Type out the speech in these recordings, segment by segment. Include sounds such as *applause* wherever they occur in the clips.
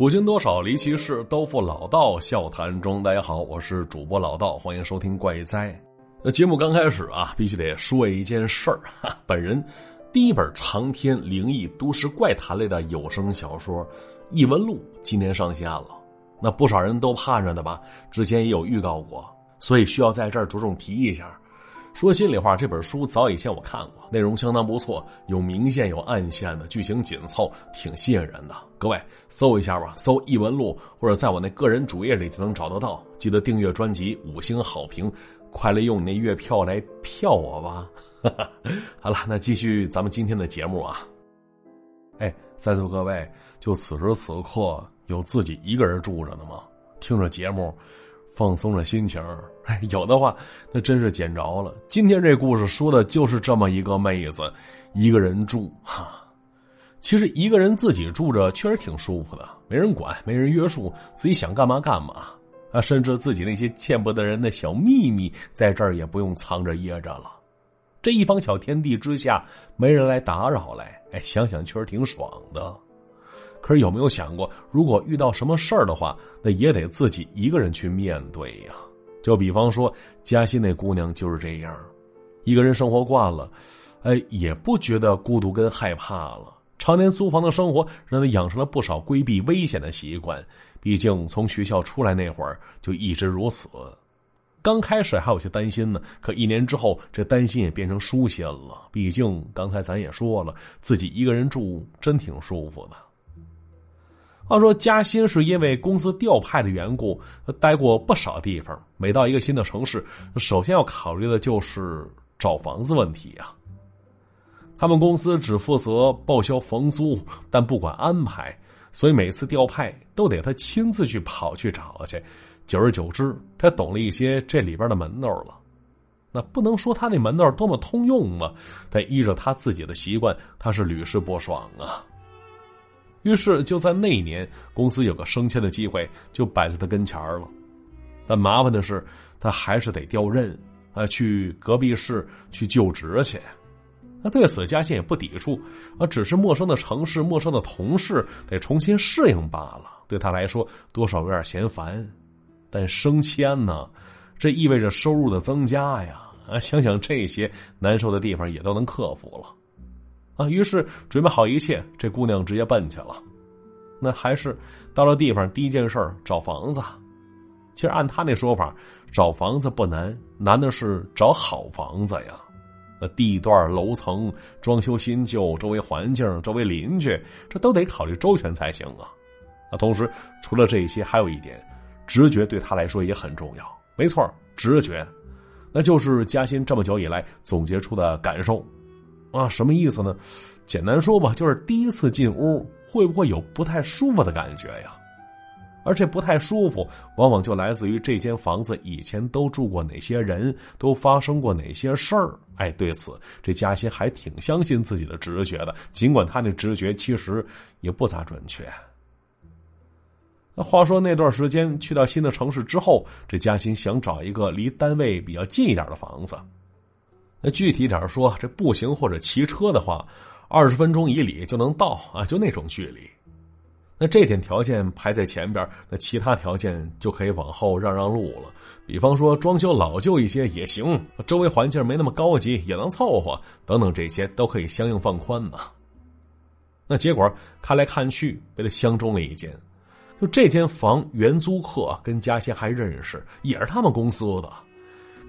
古今多少离奇事，都付老道笑谈中。大家好，我是主播老道，欢迎收听怪哉。那节目刚开始啊，必须得说一件事儿。本人第一本长篇灵异都市怪谈类的有声小说《异闻录》今天上线了。那不少人都盼着的吧？之前也有预告过，所以需要在这儿着重提一下。说心里话，这本书早以前我看过，内容相当不错，有明线有暗线的，剧情紧凑，挺吸引人的。各位搜一下吧，搜《异闻录》或者在我那个人主页里就能找得到。记得订阅专辑，五星好评，快来用你那月票来票我吧。*laughs* 好了，那继续咱们今天的节目啊。哎，在座各位，就此时此刻有自己一个人住着呢吗？听着节目。放松了心情，哎，*laughs* 有的话那真是捡着了。今天这故事说的就是这么一个妹子，一个人住哈。其实一个人自己住着确实挺舒服的，没人管，没人约束，自己想干嘛干嘛啊。甚至自己那些见不得人的小秘密，在这儿也不用藏着掖着了。这一方小天地之下，没人来打扰来，哎，想想确实挺爽的。可是有没有想过，如果遇到什么事儿的话，那也得自己一个人去面对呀？就比方说嘉欣那姑娘就是这样，一个人生活惯了，哎，也不觉得孤独跟害怕了。常年租房的生活让她养成了不少规避危险的习惯。毕竟从学校出来那会儿就一直如此。刚开始还有些担心呢，可一年之后，这担心也变成舒心了。毕竟刚才咱也说了，自己一个人住真挺舒服的。话说嘉欣是因为公司调派的缘故，待过不少地方。每到一个新的城市，首先要考虑的就是找房子问题啊。他们公司只负责报销房租，但不管安排，所以每次调派都得他亲自去跑去找去。久而久之，他懂了一些这里边的门道了。那不能说他那门道多么通用嘛，但依着他自己的习惯，他是屡试不爽啊。于是就在那一年，公司有个升迁的机会就摆在他跟前儿了，但麻烦的是，他还是得调任啊，去隔壁市去就职去。那对此嘉欣也不抵触啊，只是陌生的城市、陌生的同事，得重新适应罢了。对他来说，多少有点嫌烦。但升迁呢，这意味着收入的增加呀！啊，想想这些难受的地方，也都能克服了。啊，于是准备好一切，这姑娘直接奔去了。那还是到了地方，第一件事找房子。其实按他那说法，找房子不难，难的是找好房子呀。那地段、楼层、装修新旧、周围环境、周围邻居，这都得考虑周全才行啊。那同时，除了这些，还有一点，直觉对他来说也很重要。没错，直觉，那就是嘉欣这么久以来总结出的感受。啊，什么意思呢？简单说吧，就是第一次进屋会不会有不太舒服的感觉呀？而这不太舒服，往往就来自于这间房子以前都住过哪些人，都发生过哪些事儿。哎，对此，这嘉欣还挺相信自己的直觉的，尽管他那直觉其实也不咋准确。那话说那段时间去到新的城市之后，这嘉欣想找一个离单位比较近一点的房子。那具体点说，这步行或者骑车的话，二十分钟以里就能到啊，就那种距离。那这点条件排在前边，那其他条件就可以往后让让路了。比方说装修老旧一些也行，周围环境没那么高级也能凑合，等等这些都可以相应放宽呢。那结果看来看去，被他相中了一间，就这间房原租客跟嘉欣还认识，也是他们公司的。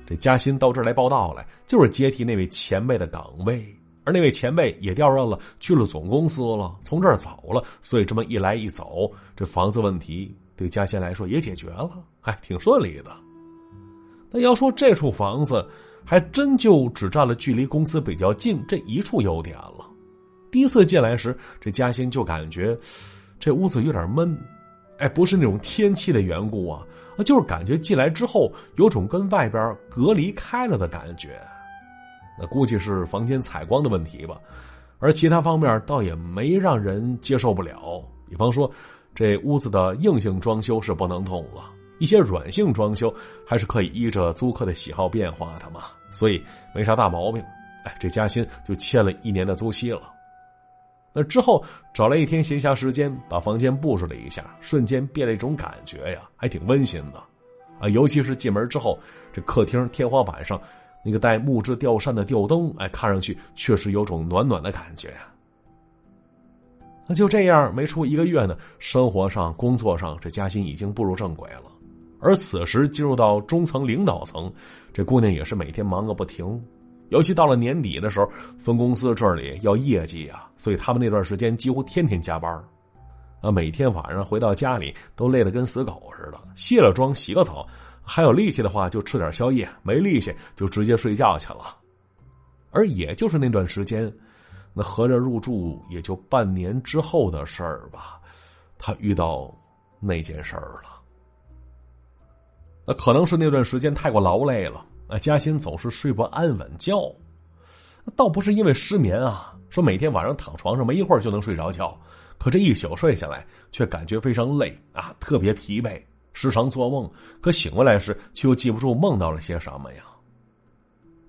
这嘉欣到这儿来报道来，就是接替那位前辈的岗位，而那位前辈也调任了，去了总公司了，从这儿走了，所以这么一来一走，这房子问题对嘉欣来说也解决了，还挺顺利的。那要说这处房子，还真就只占了距离公司比较近这一处优点了。第一次进来时，这嘉欣就感觉这屋子有点闷。哎，不是那种天气的缘故啊，啊就是感觉进来之后有种跟外边隔离开了的感觉。那估计是房间采光的问题吧，而其他方面倒也没让人接受不了。比方说，这屋子的硬性装修是不能动了，一些软性装修还是可以依着租客的喜好变化的嘛，所以没啥大毛病。哎，这嘉欣就签了一年的租期了。那之后找来一天闲暇时间，把房间布置了一下，瞬间变了一种感觉呀，还挺温馨的，啊，尤其是进门之后，这客厅天花板上那个带木质吊扇的吊灯，哎，看上去确实有种暖暖的感觉呀。那就这样，没出一个月呢，生活上、工作上，这嘉欣已经步入正轨了。而此时进入到中层领导层，这姑娘也是每天忙个不停。尤其到了年底的时候，分公司这里要业绩啊，所以他们那段时间几乎天天加班啊，每天晚上回到家里都累得跟死狗似的。卸了妆，洗个澡，还有力气的话就吃点宵夜，没力气就直接睡觉去了。而也就是那段时间，那合着入住也就半年之后的事儿吧，他遇到那件事儿了。那可能是那段时间太过劳累了。啊，嘉欣总是睡不安稳觉，倒不是因为失眠啊，说每天晚上躺床上没一会儿就能睡着觉，可这一宿睡下来却感觉非常累啊，特别疲惫，时常做梦，可醒过来时却又记不住梦到了些什么呀。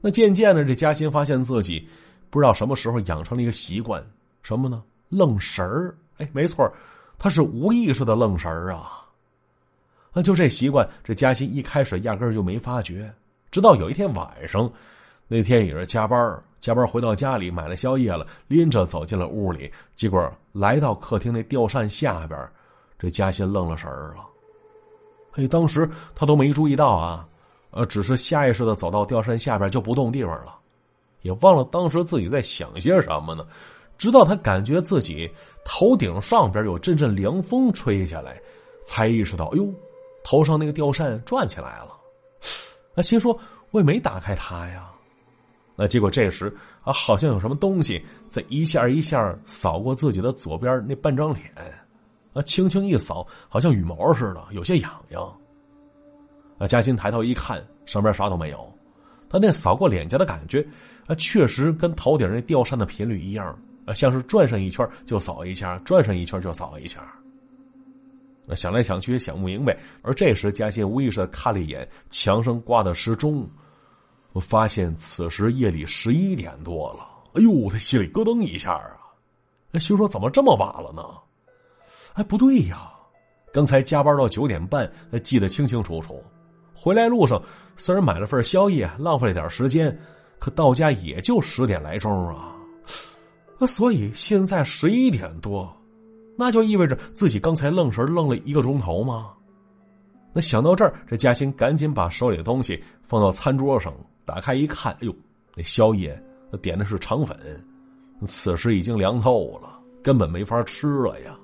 那渐渐的，这嘉欣发现自己不知道什么时候养成了一个习惯，什么呢？愣神儿。哎，没错，他是无意识的愣神儿啊。那就这习惯，这嘉欣一开始压根就没发觉。直到有一天晚上，那天也是加班加班回到家里买了宵夜了，拎着走进了屋里，结果来到客厅那吊扇下边，这嘉欣愣了神儿了。哎，当时他都没注意到啊，呃，只是下意识的走到吊扇下边就不动地方了，也忘了当时自己在想些什么呢。直到他感觉自己头顶上边有阵阵凉风吹下来，才意识到，哎呦，头上那个吊扇转起来了。他心说：“我也没打开它呀。”那结果这时啊，好像有什么东西在一下一下扫过自己的左边那半张脸，啊，轻轻一扫，好像羽毛似的，有些痒痒。啊，嘉欣抬头一看，上边啥都没有。他那扫过脸颊的感觉，啊，确实跟头顶那吊扇的频率一样，啊，像是转上一圈就扫一下，转上一圈就扫一下。那想来想去也想不明白，而这时嘉欣无意识的看了一眼墙上挂的时钟，我发现此时夜里十一点多了。哎呦，他心里咯噔一下啊！那心说怎么这么晚了呢？哎，不对呀，刚才加班到九点半，那记得清清楚楚。回来路上虽然买了份宵夜，浪费了点时间，可到家也就十点来钟啊。那所以现在十一点多。那就意味着自己刚才愣神愣了一个钟头吗？那想到这儿，这嘉欣赶紧把手里的东西放到餐桌上，打开一看，哎呦，那宵夜点的是肠粉，此时已经凉透了，根本没法吃了呀！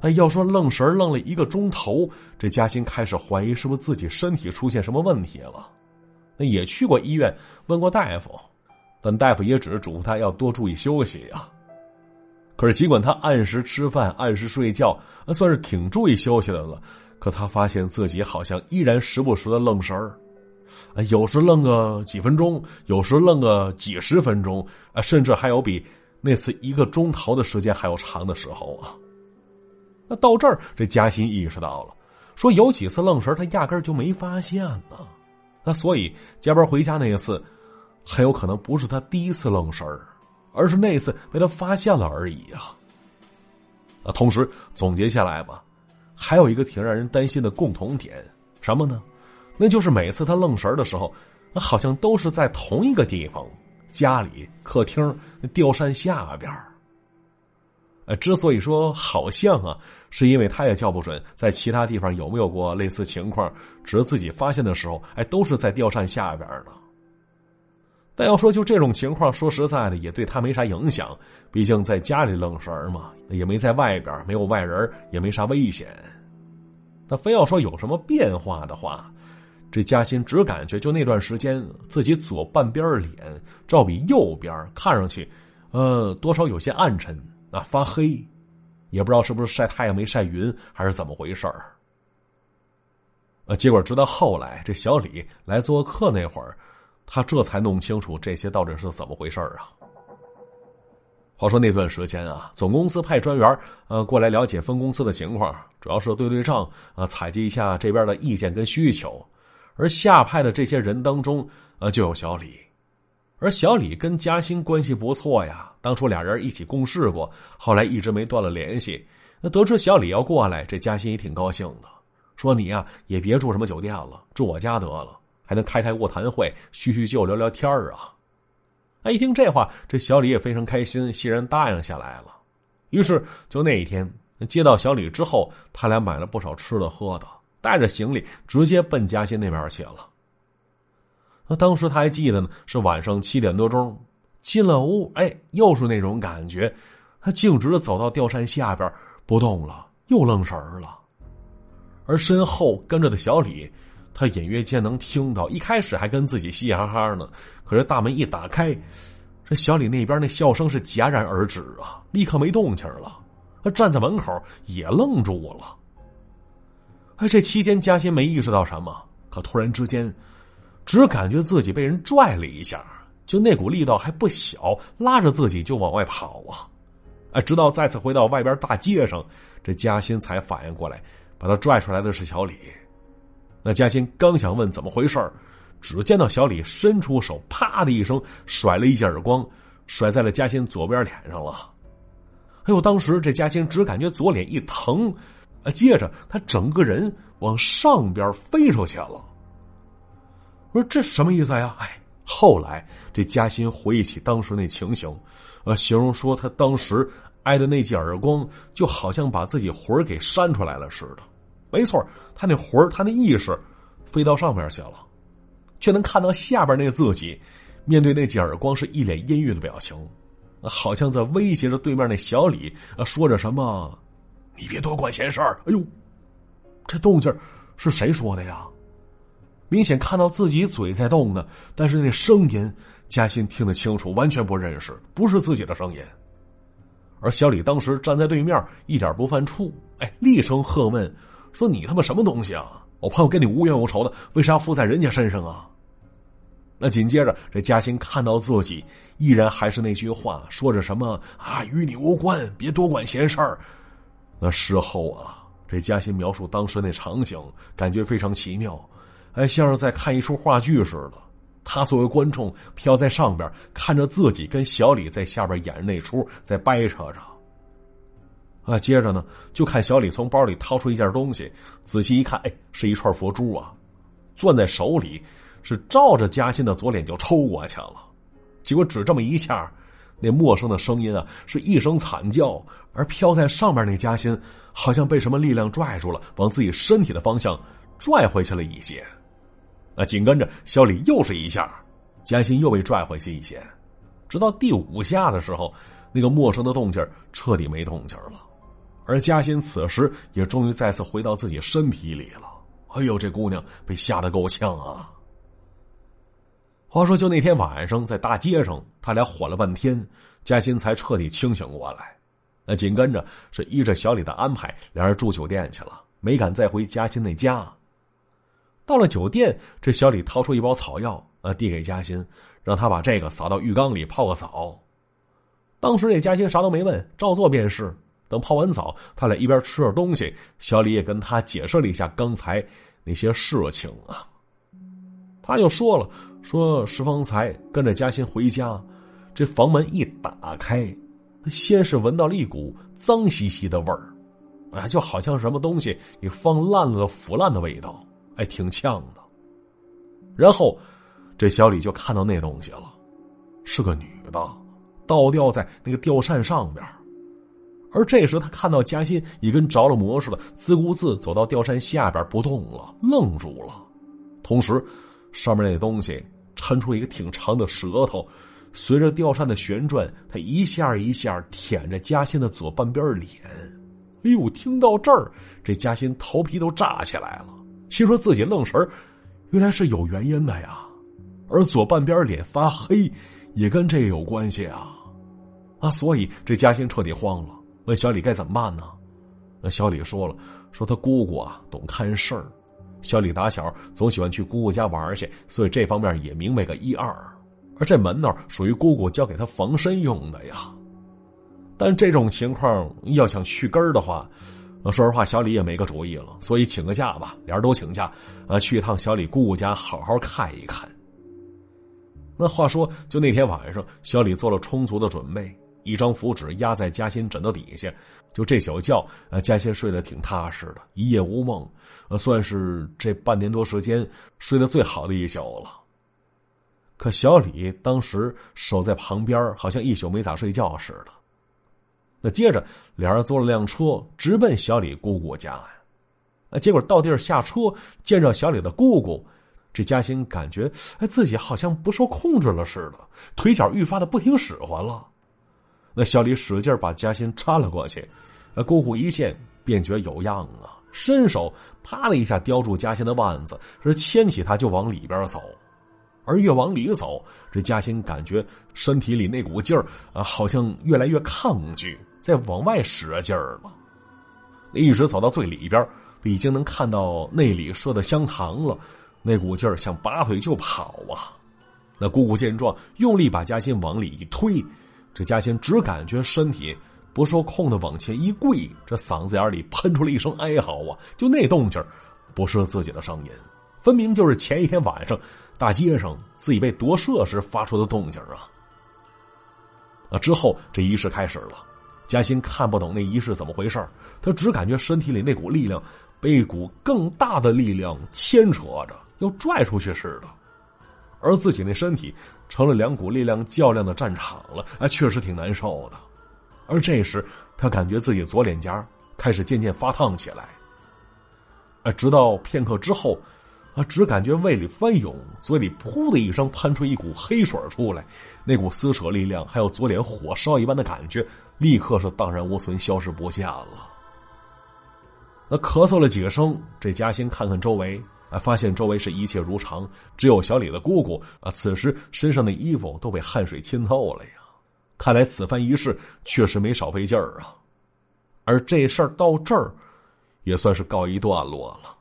哎，要说愣神愣了一个钟头，这嘉欣开始怀疑是不是自己身体出现什么问题了。那也去过医院问过大夫，但大夫也只是嘱咐他要多注意休息呀。可是，尽管他按时吃饭、按时睡觉，算是挺注意休息的了，可他发现自己好像依然时不时的愣神儿，啊，有时愣个几分钟，有时愣个几十分钟，啊，甚至还有比那次一个钟头的时间还要长的时候啊。那到这儿，这嘉欣意识到了，说有几次愣神他压根就没发现呢。那所以加班回家那一次，很有可能不是他第一次愣神儿。而是那一次被他发现了而已啊！啊，同时总结下来吧，还有一个挺让人担心的共同点，什么呢？那就是每次他愣神的时候，好像都是在同一个地方——家里客厅吊扇下边呃，之所以说好像啊，是因为他也叫不准在其他地方有没有过类似情况，只是自己发现的时候，哎，都是在吊扇下边呢。但要说就这种情况，说实在的，也对他没啥影响。毕竟在家里愣神儿嘛，也没在外边，没有外人，也没啥危险。他非要说有什么变化的话，这嘉欣只感觉就那段时间，自己左半边脸照比右边看上去，呃，多少有些暗沉啊，发黑，也不知道是不是晒太阳没晒匀，还是怎么回事儿。呃，结果直到后来，这小李来做客那会儿。他这才弄清楚这些到底是怎么回事啊！话说那段时间啊，总公司派专员呃过来了解分公司的情况，主要是对对账啊，采集一下这边的意见跟需求。而下派的这些人当中，呃，就有小李。而小李跟嘉欣关系不错呀，当初俩人一起共事过，后来一直没断了联系。那得知小李要过来，这嘉欣也挺高兴的，说：“你呀，也别住什么酒店了，住我家得了，还能开开卧谈会，叙叙旧，聊聊天啊。”哎，一听这话，这小李也非常开心，欣然答应下来了。于是，就那一天接到小李之后，他俩买了不少吃的喝的，带着行李直接奔嘉兴那边去了。那当时他还记得呢，是晚上七点多钟，进了屋，哎，又是那种感觉，他径直的走到吊扇下边不动了，又愣神儿了。而身后跟着的小李。他隐约间能听到，一开始还跟自己嘻嘻哈哈呢，可是大门一打开，这小李那边那笑声是戛然而止啊，立刻没动静了。他站在门口也愣住了。哎，这期间嘉欣没意识到什么，可突然之间，只感觉自己被人拽了一下，就那股力道还不小，拉着自己就往外跑啊！哎，直到再次回到外边大街上，这嘉欣才反应过来，把他拽出来的是小李。那嘉欣刚想问怎么回事只见到小李伸出手，啪的一声甩了一记耳光，甩在了嘉欣左边脸上了。哎呦，当时这嘉欣只感觉左脸一疼，啊，接着他整个人往上边飞出去了。我说这什么意思呀？哎，后来这嘉欣回忆起当时那情形，呃，形容说他当时挨的那记耳光，就好像把自己魂给扇出来了似的。没错，他那魂儿，他那意识，飞到上面去了，却能看到下边那自己，面对那几耳光，是一脸阴郁的表情，好像在威胁着对面那小李，说着什么：“你别多管闲事儿。”哎呦，这动静是谁说的呀？明显看到自己嘴在动呢，但是那声音，嘉欣听得清楚，完全不认识，不是自己的声音。而小李当时站在对面，一点不犯怵，哎，厉声喝问。说你他妈什么东西啊！我朋友跟你无冤无仇的，为啥附在人家身上啊？那紧接着，这嘉欣看到自己依然还是那句话，说着什么啊，与你无关，别多管闲事儿。那事后啊，这嘉欣描述当时那场景，感觉非常奇妙，哎，像是在看一出话剧似的。他作为观众，飘在上边看着自己跟小李在下边演那出，在掰扯着。啊，接着呢，就看小李从包里掏出一件东西，仔细一看，哎，是一串佛珠啊，攥在手里，是照着嘉欣的左脸就抽过去了。结果只这么一下，那陌生的声音啊，是一声惨叫，而飘在上面那嘉欣，好像被什么力量拽住了，往自己身体的方向拽回去了一些。那紧跟着小李又是一下，嘉欣又被拽回去一些，直到第五下的时候，那个陌生的动静彻底没动静了。而嘉欣此时也终于再次回到自己身体里了。哎呦，这姑娘被吓得够呛啊！话说，就那天晚上在大街上，他俩缓了半天，嘉欣才彻底清醒过来。那紧跟着是依着小李的安排，两人住酒店去了，没敢再回嘉欣那家。到了酒店，这小李掏出一包草药，啊，递给嘉欣，让他把这个撒到浴缸里泡个澡。当时这嘉欣啥都没问，照做便是。等泡完澡，他俩一边吃着东西，小李也跟他解释了一下刚才那些事情啊。他又说了，说石方才跟着嘉欣回家，这房门一打开，先是闻到了一股脏兮兮的味儿，哎，就好像什么东西给放烂了、腐烂的味道，哎，挺呛的。然后，这小李就看到那东西了，是个女的，倒吊在那个吊扇上边。而这时，他看到嘉欣也跟着了魔似的，自顾自走到吊扇下边不动了，愣住了。同时，上面那东西抻出一个挺长的舌头，随着吊扇的旋转，他一下一下舔着嘉欣的左半边脸。哎呦，听到这儿，这嘉欣头皮都炸起来了，心说自己愣神原来是有原因的呀。而左半边脸发黑，也跟这有关系啊！啊，所以这嘉欣彻底慌了。问小李该怎么办呢？那小李说了，说他姑姑啊懂看事儿，小李打小总喜欢去姑姑家玩去，所以这方面也明白个一二。而这门道属于姑姑教给他防身用的呀。但这种情况要想去根儿的话，说实话，小李也没个主意了，所以请个假吧，俩人都请假，啊，去一趟小李姑姑家好好看一看。那话说，就那天晚上，小李做了充足的准备，一张符纸压在嘉欣枕头底下，就这小觉，呃，嘉欣睡得挺踏实的，一夜无梦，呃，算是这半年多时间睡得最好的一宿了。可小李当时守在旁边，好像一宿没咋睡觉似的。那接着，俩人坐了辆车，直奔小李姑姑家呀。啊，结果到地儿下车，见着小李的姑姑。这嘉欣感觉，哎，自己好像不受控制了似的，腿脚愈发的不听使唤了。那小李使劲把嘉欣搀了过去，呃，姑姑一见便觉有样啊，伸手啪的一下叼住嘉欣的腕子，是牵起他就往里边走。而越往里走，这嘉欣感觉身体里那股劲儿啊，好像越来越抗拒，在往外使劲儿了。一直走到最里边，已经能看到那里设的香堂了。那股劲儿想拔腿就跑啊！那姑姑见状，用力把嘉欣往里一推，这嘉欣只感觉身体不受控的往前一跪，这嗓子眼里喷出了一声哀嚎啊！就那动静不是自己的声音，分明就是前一天晚上大街上自己被夺舍时发出的动静啊！啊！之后这仪式开始了，嘉欣看不懂那仪式怎么回事他只感觉身体里那股力量被一股更大的力量牵扯着。要拽出去似的，而自己那身体成了两股力量较量的战场了，啊，确实挺难受的。而这时，他感觉自己左脸颊开始渐渐发烫起来，啊，直到片刻之后，啊，只感觉胃里翻涌，嘴里噗的一声喷出一股黑水出来，那股撕扯力量还有左脸火烧一般的感觉，立刻是荡然无存，消失不见了。那咳嗽了几声，这嘉欣看看周围。发现周围是一切如常，只有小李的姑姑啊，此时身上的衣服都被汗水浸透了呀。看来此番仪式确实没少费劲儿啊。而这事儿到这儿，也算是告一段落了。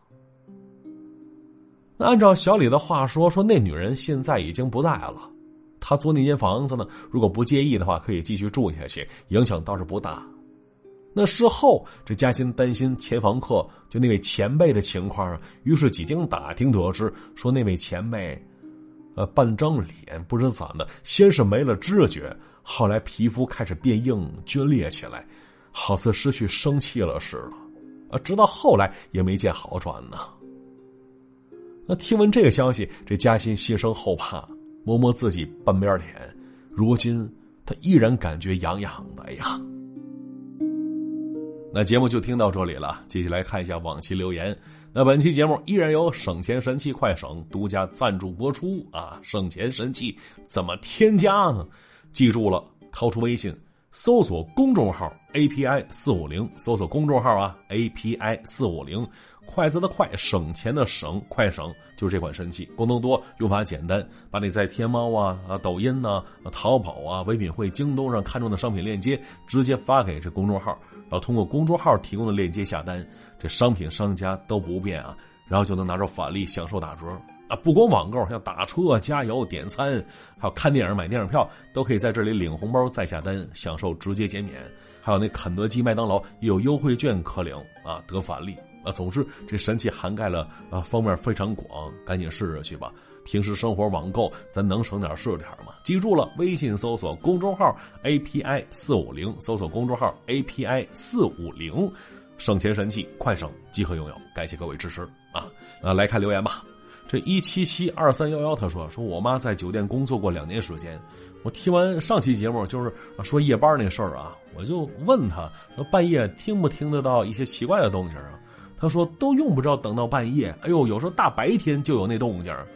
那按照小李的话说，说那女人现在已经不在了，他租那间房子呢，如果不介意的话，可以继续住下去，影响倒是不大。那事后，这嘉欣担心前房客就那位前辈的情况啊，于是几经打听得知，说那位前辈，呃，半张脸不知怎的，先是没了知觉，后来皮肤开始变硬、皲裂起来，好似失去生气了似的，啊，直到后来也没见好转呢。那听闻这个消息，这嘉欣心生后怕，摸摸自己半边脸，如今他依然感觉痒痒的哎呀。那节目就听到这里了，接下来看一下往期留言。那本期节目依然由省钱神器快省独家赞助播出啊！省钱神器怎么添加呢？记住了，掏出微信，搜索公众号 API 四五零，搜索公众号啊 API 四五零，筷子的筷，省钱的省，快省就是这款神器，功能多，用法简单，把你在天猫啊、啊抖音呐、淘宝啊、唯品会、京东上看中的商品链接直接发给这公众号。然后通过公众号提供的链接下单，这商品商家都不变啊，然后就能拿着返利享受打折啊！不光网购，像打车、加油、点餐，还有看电影、买电影票，都可以在这里领红包再下单，享受直接减免。还有那肯德基、麦当劳也有优惠券可领啊，得返利啊！总之，这神器涵盖了啊方面非常广，赶紧试试去吧。平时生活网购，咱能省点是点嘛？记住了，微信搜索公众号 API 四五零，搜索公众号 API 四五零，省钱神器，快省即可拥有。感谢各位支持啊！啊，来看留言吧。这一七七二三幺幺他说：“说我妈在酒店工作过两年时间，我听完上期节目就是说夜班那事儿啊，我就问他说半夜听不听得到一些奇怪的动静啊？他说都用不着等到半夜，哎呦，有时候大白天就有那动静。*laughs* ”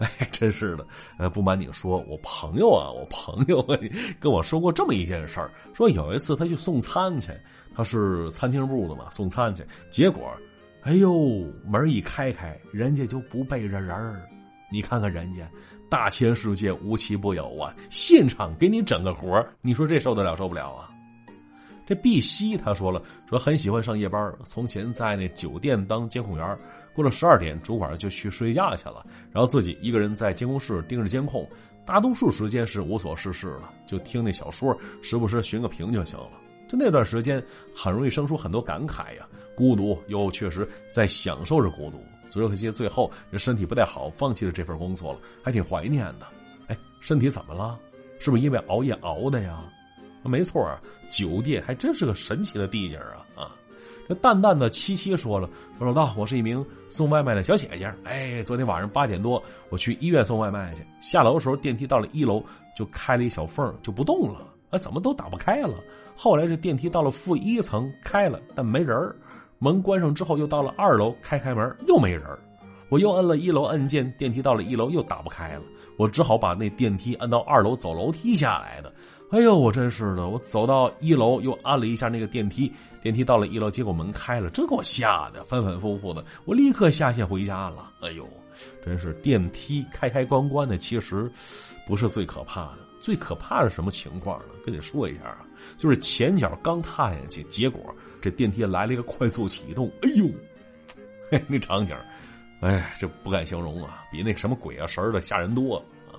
哎，真是的，呃，不瞒你说，我朋友啊，我朋友 *laughs* 跟我说过这么一件事儿，说有一次他去送餐去，他是餐厅部的嘛，送餐去，结果，哎呦，门一开开，人家就不背着人儿，你看看人家，大千世界无奇不有啊，现场给你整个活你说这受得了受不了啊？这碧溪他说了，说很喜欢上夜班，从前在那酒店当监控员。过了十二点，主管就去睡觉去了，然后自己一个人在监控室盯着监控，大多数时间是无所事事了，就听那小说，时不时寻个屏就行了。就那段时间，很容易生出很多感慨呀，孤独又确实在享受着孤独。只可惜最后这身体不太好，放弃了这份工作了，还挺怀念的。哎，身体怎么了？是不是因为熬夜熬的呀？没错啊，酒店还真是个神奇的地界啊啊！这淡淡的七七说了：“说老道，我是一名送外卖的小姐姐。哎，昨天晚上八点多，我去医院送外卖去。下楼的时候，电梯到了一楼就开了一小缝，就不动了。啊，怎么都打不开了？后来这电梯到了负一层，开了，但没人门关上之后，又到了二楼，开开门又没人我又摁了一楼按键，电梯到了一楼又打不开了。我只好把那电梯按到二楼，走楼梯下来的。哎呦，我真是的！我走到一楼，又按了一下那个电梯，电梯到了一楼，结果门开了，这给我吓得反反复复的。我立刻下线回家了。哎呦，真是电梯开开关关的，其实不是最可怕的。最可怕是什么情况呢？跟你说一下啊，就是前脚刚踏下去，结果这电梯来了一个快速启动。哎呦，嘿，那场景。哎，这不敢形容啊，比那什么鬼啊神的吓人多了啊！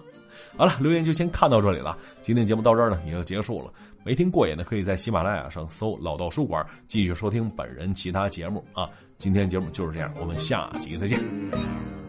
好了，留言就先看到这里了。今天节目到这儿呢，也就结束了。没听过瘾的，可以在喜马拉雅上搜“老道书馆”，继续收听本人其他节目啊。今天节目就是这样，我们下集再见。